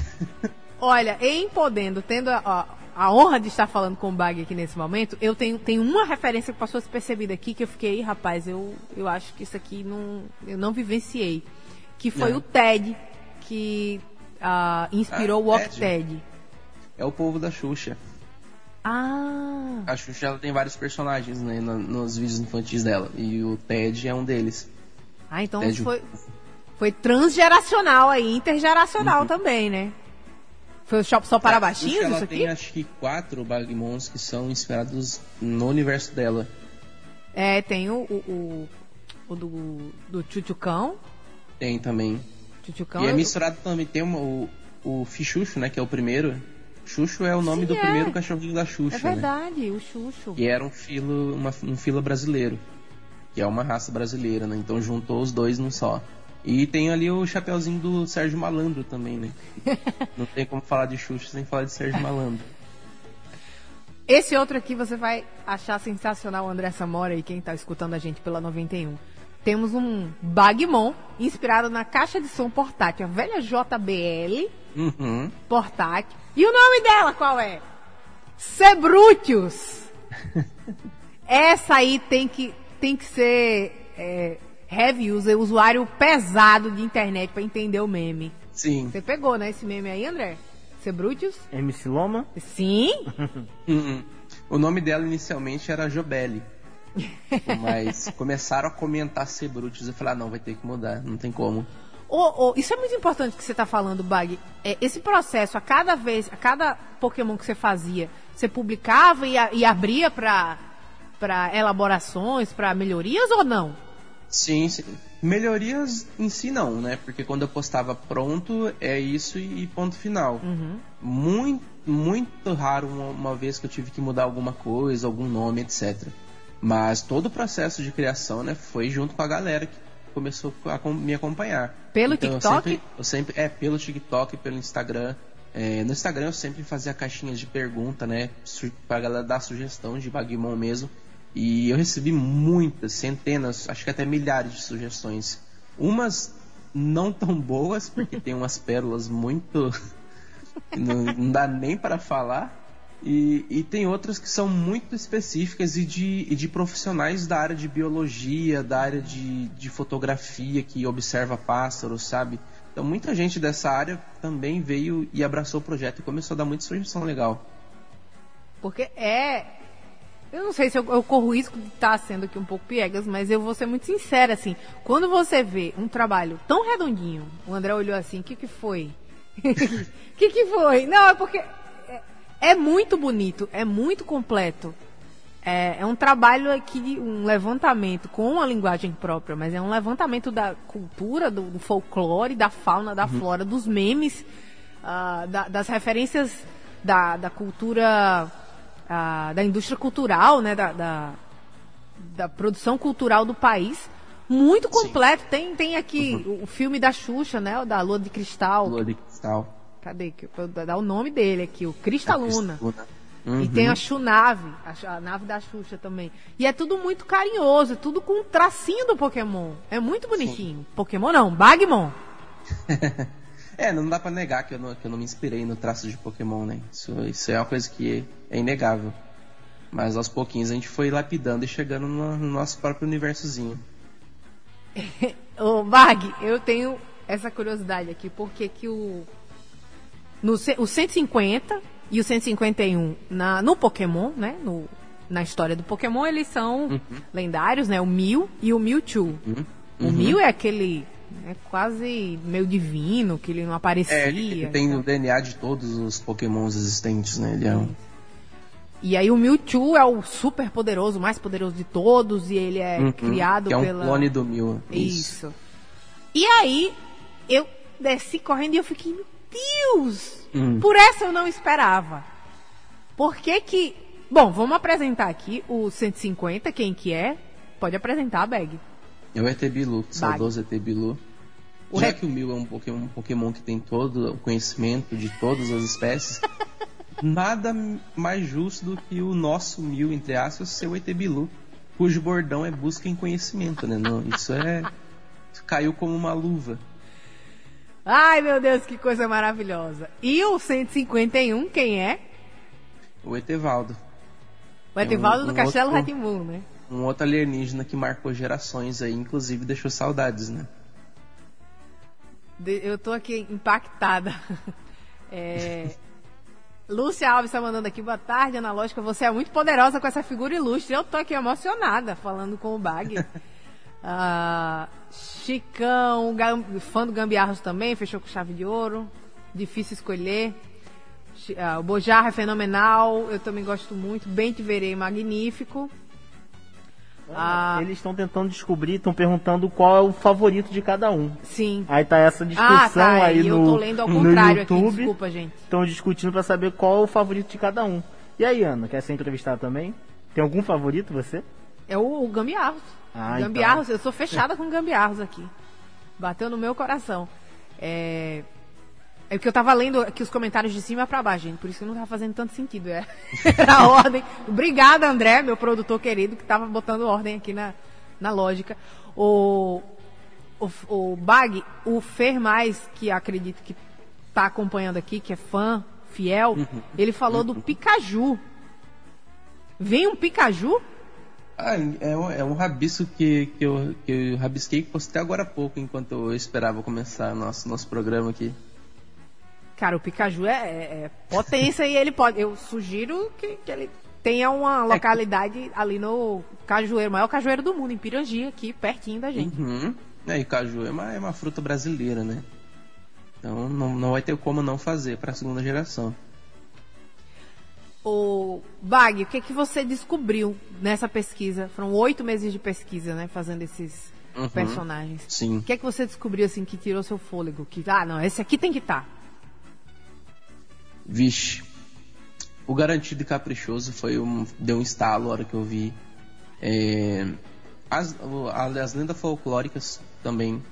Olha, em Podendo, tendo a, a, honra de estar falando com o Bag aqui nesse momento, eu tenho, tenho uma referência que passou despercebida aqui, que eu fiquei, rapaz, eu, eu acho que isso aqui não, eu não vivenciei. que foi é. o Ted que uh, inspirou ah, o Walk Ted. Ted. É o povo da Xuxa. Ah. A Xuxa ela tem vários personagens né, nos vídeos infantis dela. E o Ted é um deles. Ah, então Ted... foi, foi transgeracional aí, intergeracional uhum. também, né? Foi o Shop só para é, baixinhos ela isso aqui? tem acho que quatro Bagmons que são inspirados no universo dela. É, tem o, o, o, o do, do Chuchucão. Tem também. Chuchucão. E é misturado também, tem uma, o, o Fichucho, né, que é o primeiro. Xuxo é o nome Sim, do é. primeiro cachorrinho da Xuxa. É né? verdade, né? o Xuxo. E era um filo, uma, um filo brasileiro. Que é uma raça brasileira, né? Então juntou os dois num só. E tem ali o chapeuzinho do Sérgio Malandro também, né? [LAUGHS] Não tem como falar de Xuxa sem falar de Sérgio Malandro. Esse outro aqui você vai achar sensacional, André Samora e quem está escutando a gente pela 91. Temos um Bagmon inspirado na caixa de som portátil, a velha JBL uhum. portátil. E o nome dela qual é? Sebrutius. [LAUGHS] Essa aí tem que, tem que ser é, heavy user, usuário pesado de internet para entender o meme. Sim. Você pegou, né, esse meme aí, André? Sebrutius? MC Loma? Sim. Uhum. [LAUGHS] o nome dela inicialmente era Jobeli. [LAUGHS] mas começaram a comentar Sebrutius e falar, ah, não, vai ter que mudar, não tem como. Oh, oh, isso é muito importante que você está falando, Bag. É, esse processo, a cada vez, a cada Pokémon que você fazia, você publicava e, e abria para elaborações, para melhorias ou não? Sim, sim. Melhorias em si não, né? Porque quando eu postava pronto, é isso e ponto final. Uhum. Muito, muito raro uma, uma, vez que eu tive que mudar alguma coisa, algum nome, etc. Mas todo o processo de criação, né, foi junto com a galera que começou a me acompanhar. Pelo então, TikTok? Eu sempre, eu sempre, é, pelo TikTok, pelo Instagram. É, no Instagram eu sempre fazia caixinhas de pergunta, né? Pra galera dar sugestão de Bagmon mesmo. E eu recebi muitas, centenas, acho que até milhares de sugestões. Umas não tão boas, porque tem umas pérolas muito. [LAUGHS] não, não, dá nem para falar. E, e, tem outras que são muito específicas e de, e de profissionais da área de biologia, da área de, de fotografia que observa pássaros, sabe? Então muita gente dessa área também veio e abraçou o projeto e começou a dar muita sugestão legal. Porque é eu não sei se eu, eu corro risco de estar tá sendo aqui um pouco piegas, mas eu vou ser muito sincera, assim. Quando você vê um trabalho tão redondinho, o André olhou assim, o que que foi? O [LAUGHS] que que foi? Não, é porque é, é, muito bonito, é muito completo. É, é um trabalho aqui, um levantamento com uma linguagem própria, mas é um levantamento da cultura, do, do folclore, da fauna, da uhum. flora, dos memes, uh, da, das referências da, da cultura a, da indústria cultural, né, da, da, da, produção cultural do país. Muito completo. Tem, tem aqui uhum. o, filme da Xuxa, né? O da Lua de Cristal. Lua de Cristal. Cadê? Dar o nome dele aqui, o Cristaluna. Uhum. E tem a Xunave, a, a, nave da Xuxa também. E é tudo muito carinhoso, tudo com um tracinho do Pokémon. É muito bonitinho. Sim. Pokémon não, Bagmon. [LAUGHS] É, não dá pra negar que eu não, que eu não me inspirei no traço de Pokémon, né? Isso, isso é uma coisa que é inegável. Mas aos pouquinhos a gente foi lapidando e chegando no, no nosso próprio universozinho. [LAUGHS] Ô, Bag, eu tenho essa curiosidade aqui, porque que o. No, o 150 e o 151 na, no Pokémon, né? No, na história do Pokémon, eles são uhum. lendários, né? O Mew e o Mewtwo. Uhum. O Mew é aquele é quase meio divino, que ele não aparecia. É, ele tem então. o DNA de todos os pokémons existentes, né? Ele é um... E aí o Mewtwo é o super poderoso, mais poderoso de todos, e ele é uhum, criado que é um pela... clone do Mew. Isso. Isso. E aí, eu desci correndo e eu fiquei, meu Deus! Hum. Por essa eu não esperava. Por que que... Bom, vamos apresentar aqui o 150, quem que é? Pode apresentar, Bag. É o ET Bilu, saudoso ET Bilu. O Já que o Mil é um Pokémon, um Pokémon que tem todo o conhecimento de todas as espécies, [LAUGHS] nada mais justo do que o nosso Mil, entre aspas, ser o ET Bilu, cujo bordão é busca em conhecimento, né? Não, isso é. caiu como uma luva. Ai, meu Deus, que coisa maravilhosa. E o 151, quem é? O Etevaldo. O Etevaldo é um, do um Castelo outro... né? Um outro alienígena que marcou gerações aí, inclusive deixou saudades, né? Eu tô aqui impactada. [LAUGHS] É... Lúcia Alves está mandando aqui, boa tarde, Analógica. Você é muito poderosa com essa figura ilustre. Eu tô aqui emocionada falando com o Bag. [LAUGHS] ah, Chicão, fã do Gambiarros também, fechou com chave de ouro. Difícil escolher. Ah, o Bojarra é fenomenal, eu também gosto muito. Bem te verei, magnífico. Ah, Eles estão tentando descobrir, estão perguntando qual é o favorito de cada um. Sim. Aí tá essa discussão ah, tá, aí no, eu tô lendo ao contrário YouTube. Aqui, desculpa, gente. Estão discutindo para saber qual é o favorito de cada um. E aí, Ana, quer ser entrevistada também? Tem algum favorito você? É o, o Gambiarros. Ah, gambiarros, então. eu sou fechada com Gambiarros aqui. Bateu no meu coração. É... É porque eu tava lendo aqui os comentários de cima para baixo, gente. Por isso que não tava fazendo tanto sentido. É. [LAUGHS] a ordem. Obrigada, André, meu produtor querido, que tava botando ordem aqui na, na lógica. O, o, o Bag, o Fer Mais, que acredito que tá acompanhando aqui, que é fã, fiel, uhum. ele falou do Picaju. Vem um Picaju? Ah, é um, é um rabisco que, que, eu, que eu rabisquei que postei agora há pouco, enquanto eu esperava começar nosso, nosso programa aqui. Cara, o Picaju é, é, é potência e ele pode. Eu sugiro que, que ele tenha uma é localidade ali no Cajueiro, maior cajueiro do mundo, em Pirangi, aqui pertinho da gente. Uhum. É, e caju é uma, é uma fruta brasileira, né? Então não, não vai ter como não fazer para a segunda geração. O Bag, o que, que você descobriu nessa pesquisa? Foram oito meses de pesquisa, né? Fazendo esses uhum. personagens. Sim. O que, que você descobriu assim que tirou seu fôlego? Que, ah, não, esse aqui tem que estar. Tá. Vixe. O Garantido e Caprichoso foi um, deu um estalo a hora que eu vi. É, as, as lendas folclóricas também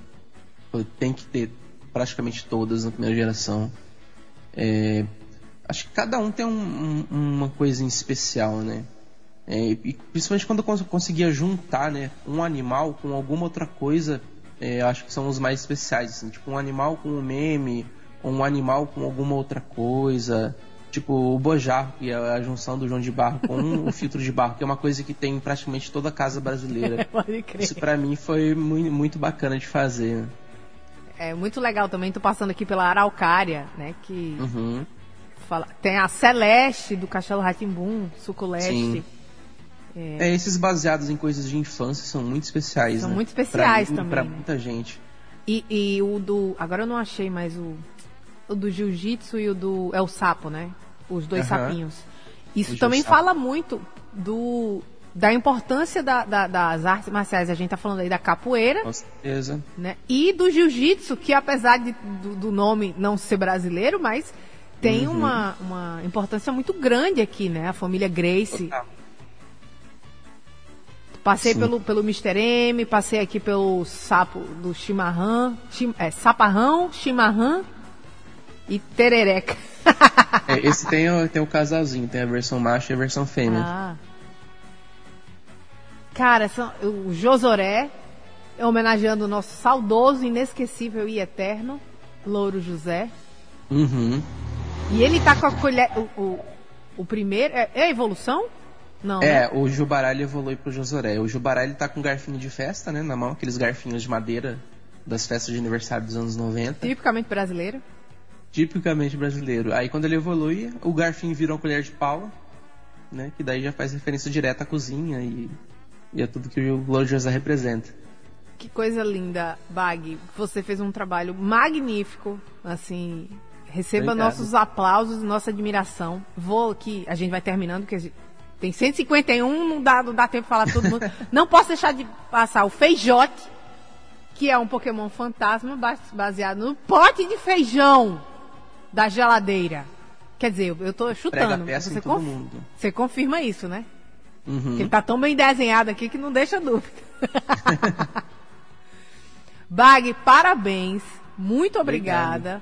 tem que ter praticamente todas na primeira geração. É, acho que cada um tem um, um, uma coisa em especial, né? É, e principalmente quando eu conseguia juntar né, um animal com alguma outra coisa, é, acho que são os mais especiais. Assim, tipo um animal com um meme, um animal com alguma outra coisa. Tipo o bojar, que é a junção do João de Barro com o filtro de barro, que é uma coisa que tem em praticamente toda casa brasileira. [LAUGHS] Isso para mim foi muito, muito bacana de fazer. É muito legal também, tô passando aqui pela Araucária, né? Que uhum. fala, tem a Celeste do Castelo Ratimbum, Suculeste. É... é... esses baseados em coisas de infância são muito especiais. São né? muito especiais pra, também. Pra né? muita gente. E, e, o do. Agora eu não achei mais o o do jiu-jitsu e o do. É o sapo, né? Os dois uhum. sapinhos. Isso o também fala muito do, da importância da, da, das artes marciais. A gente tá falando aí da capoeira. Com certeza. Né? E do jiu-jitsu, que apesar de, do, do, nome não ser brasileiro, mas tem uhum. uma, uma importância muito grande aqui, né? A família Grace. Total. Passei pelo, pelo Mr. M, passei aqui pelo sapo do chimarrão, chim, é, saparrão, chimarrão e terereca. [LAUGHS] é, esse tem, tem o casalzinho, tem a versão macho e a versão fêmea. Ah. Cara, são, o Josoré, homenageando o nosso saudoso, inesquecível e eterno Louro José. Uhum. E ele tá com a colher. O, o, o primeiro. É, é, a evolução? Não. É, né? o Jubará ele evolui pro Josoré. O Jubará ele tá com um garfinho de festa, né, na mão, aqueles garfinhos de madeira das festas de aniversário dos anos 90. Tipicamente brasileiro tipicamente brasileiro. Aí quando ele evolui, o garfinho vira uma colher de pau, né? Que daí já faz referência direta à cozinha e, e a tudo que o José representa. Que coisa linda, Bag. Você fez um trabalho magnífico, assim. Receba Obrigado. nossos aplausos, nossa admiração. Vou aqui, a gente vai terminando, porque tem 151, não dá, não dá tempo de falar todo mundo. [LAUGHS] não posso deixar de passar o Feijote, que é um Pokémon fantasma baseado no pote de feijão da geladeira. Quer dizer, eu tô chutando. Você, conf... você confirma isso, né? Uhum. ele tá tão bem desenhado aqui que não deixa dúvida. [LAUGHS] Bag, parabéns. Muito obrigada Obrigado.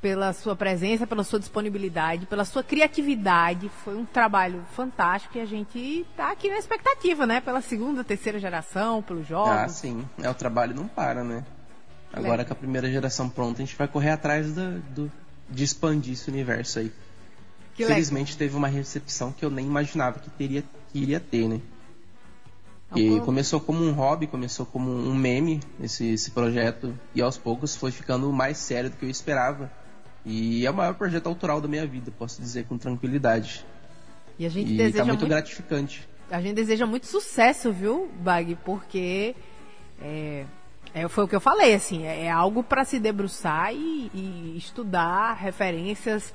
pela sua presença, pela sua disponibilidade, pela sua criatividade. Foi um trabalho fantástico e a gente tá aqui na expectativa, né? Pela segunda, terceira geração, pelos jogos. Ah, sim. É, o trabalho não para, né? Agora é. com a primeira geração pronta, a gente vai correr atrás do, do de expandir esse universo aí. Que Felizmente legal. teve uma recepção que eu nem imaginava que teria que iria ter, né? E começou como um hobby, começou como um meme esse, esse projeto e aos poucos foi ficando mais sério do que eu esperava. E é o maior projeto autoral da minha vida, posso dizer com tranquilidade. E a gente e deseja tá muito, muito gratificante. A gente deseja muito sucesso, viu, Bag? Porque é, é, foi o que eu falei, assim, é, é algo para se debruçar e, e estudar referências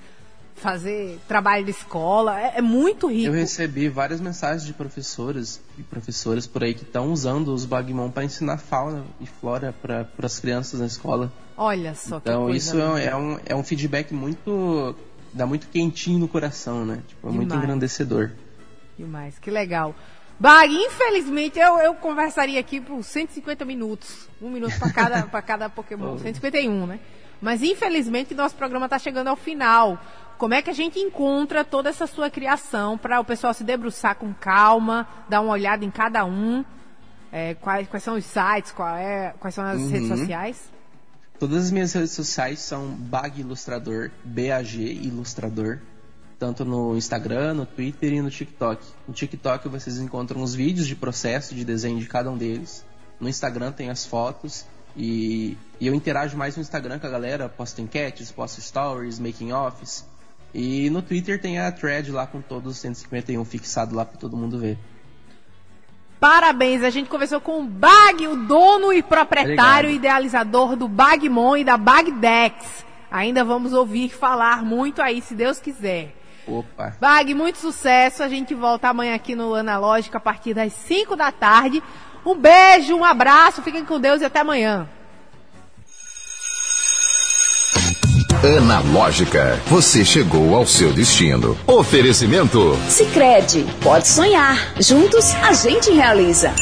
fazer trabalho de escola. É, é, muito rico. Eu recebi várias mensagens de professoras e professores por aí que estão usando os Bagmon para ensinar fauna e flora para as crianças na escola. Olha só que Então coisa isso é, é, um, é um feedback muito. dá muito quentinho no coração, né? Tipo, é muito Demais. engrandecedor. Demais, que legal. Bag, infelizmente eu, eu conversaria aqui por 150 minutos. Um minuto para cada, pra cada Pokémon. [LAUGHS] 151, né? Mas infelizmente nosso programa está chegando ao final. Como é que a gente encontra toda essa sua criação para o pessoal se debruçar com calma, dar uma olhada em cada um? É, quais, quais são os sites, qual é, quais são as Uhum. redes sociais? Todas as minhas redes sociais são Bag Ilustrador, BAG Ilustrador, tanto no Instagram, no Twitter e no TikTok. No TikTok vocês encontram os vídeos de processo de desenho de cada um deles. No Instagram tem as fotos e, e eu interajo mais no Instagram com a galera, posto enquetes, posto stories, making offs. E no Twitter tem a thread lá com todos os 151 fixado lá para todo mundo ver. Parabéns, a gente conversou com o Bag, o dono e proprietário Obrigado. idealizador do Bagmon e da Bagdex. Ainda vamos ouvir falar muito aí, se Deus quiser. Opa! Bag, muito sucesso. A gente volta amanhã aqui no Analógico a partir das 5 da tarde. Um beijo, um abraço, fiquem com Deus e até amanhã. Analógica, você chegou ao seu destino. Oferecimento Sicredi, pode sonhar. Juntos a gente realiza.